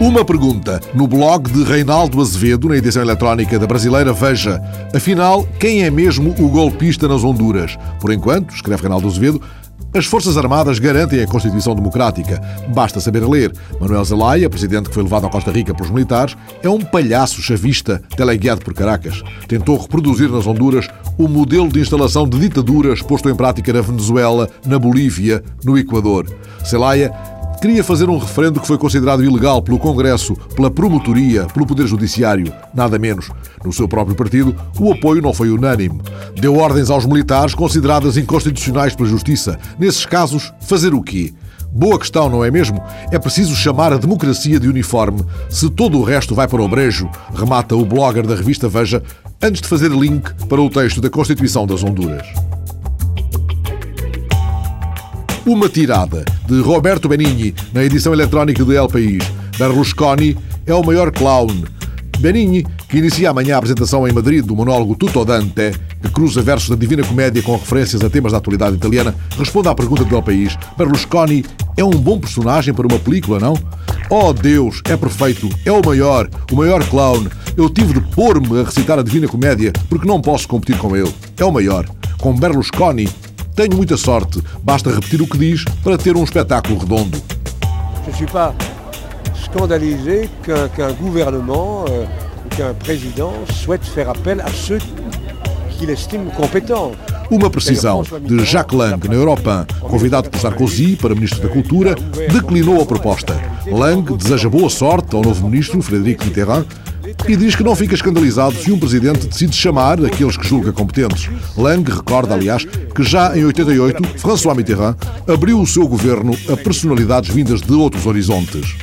Uma pergunta no blog de Reinaldo Azevedo, na edição eletrónica da brasileira Veja. Afinal, quem é mesmo o golpista nas Honduras? Por enquanto, escreve Reinaldo Azevedo, as Forças Armadas garantem a Constituição Democrática. Basta saber ler. Manuel Zelaya, presidente que foi levado à Costa Rica pelos militares, é um palhaço chavista teleguiado por Caracas. Tentou reproduzir nas Honduras o modelo de instalação de ditaduras posto em prática na Venezuela, na Bolívia, no Equador. Zelaya queria fazer um referendo que foi considerado ilegal pelo Congresso, pela Promotoria, pelo Poder Judiciário, nada menos. No seu próprio partido, o apoio não foi unânime. Deu ordens aos militares consideradas inconstitucionais pela Justiça. Nesses casos, fazer o quê? Boa questão, não é mesmo? É preciso chamar a democracia de uniforme se todo o resto vai para o brejo, remata o blogger da revista Veja, antes de fazer link para o texto da Constituição das Honduras. Uma tirada, de Roberto Benigni, na edição eletrónica de El País. Berlusconi é o maior clown. Benigni, que inicia amanhã a apresentação em Madrid do monólogo Tutto Dante, que cruza versos da Divina Comédia com referências a temas da atualidade italiana, responde à pergunta do El País. Berlusconi é um bom personagem para uma película, não? Oh Deus, é perfeito, é o maior, o maior clown. Eu tive de pôr-me a recitar a Divina Comédia porque não posso competir com ele. É o maior. Com Berlusconi tenho muita sorte. Basta repetir o que diz para ter um espetáculo redondo. Je suis pas scandalisé qu'un qu gouvernement euh, qu'un président souhaite faire appel à ceux qu'il estime compétents. Uma precisão de Jacques Lang na Europa, convidado por Sarkozy para Ministro da Cultura, declinou a proposta. Lang deseja boa sorte ao novo Ministro, Frederic Mitterrand, e diz que não fica escandalizado se um presidente decide chamar aqueles que julga competentes. Lang recorda, aliás, que já em 88, François Mitterrand abriu o seu governo a personalidades vindas de outros horizontes.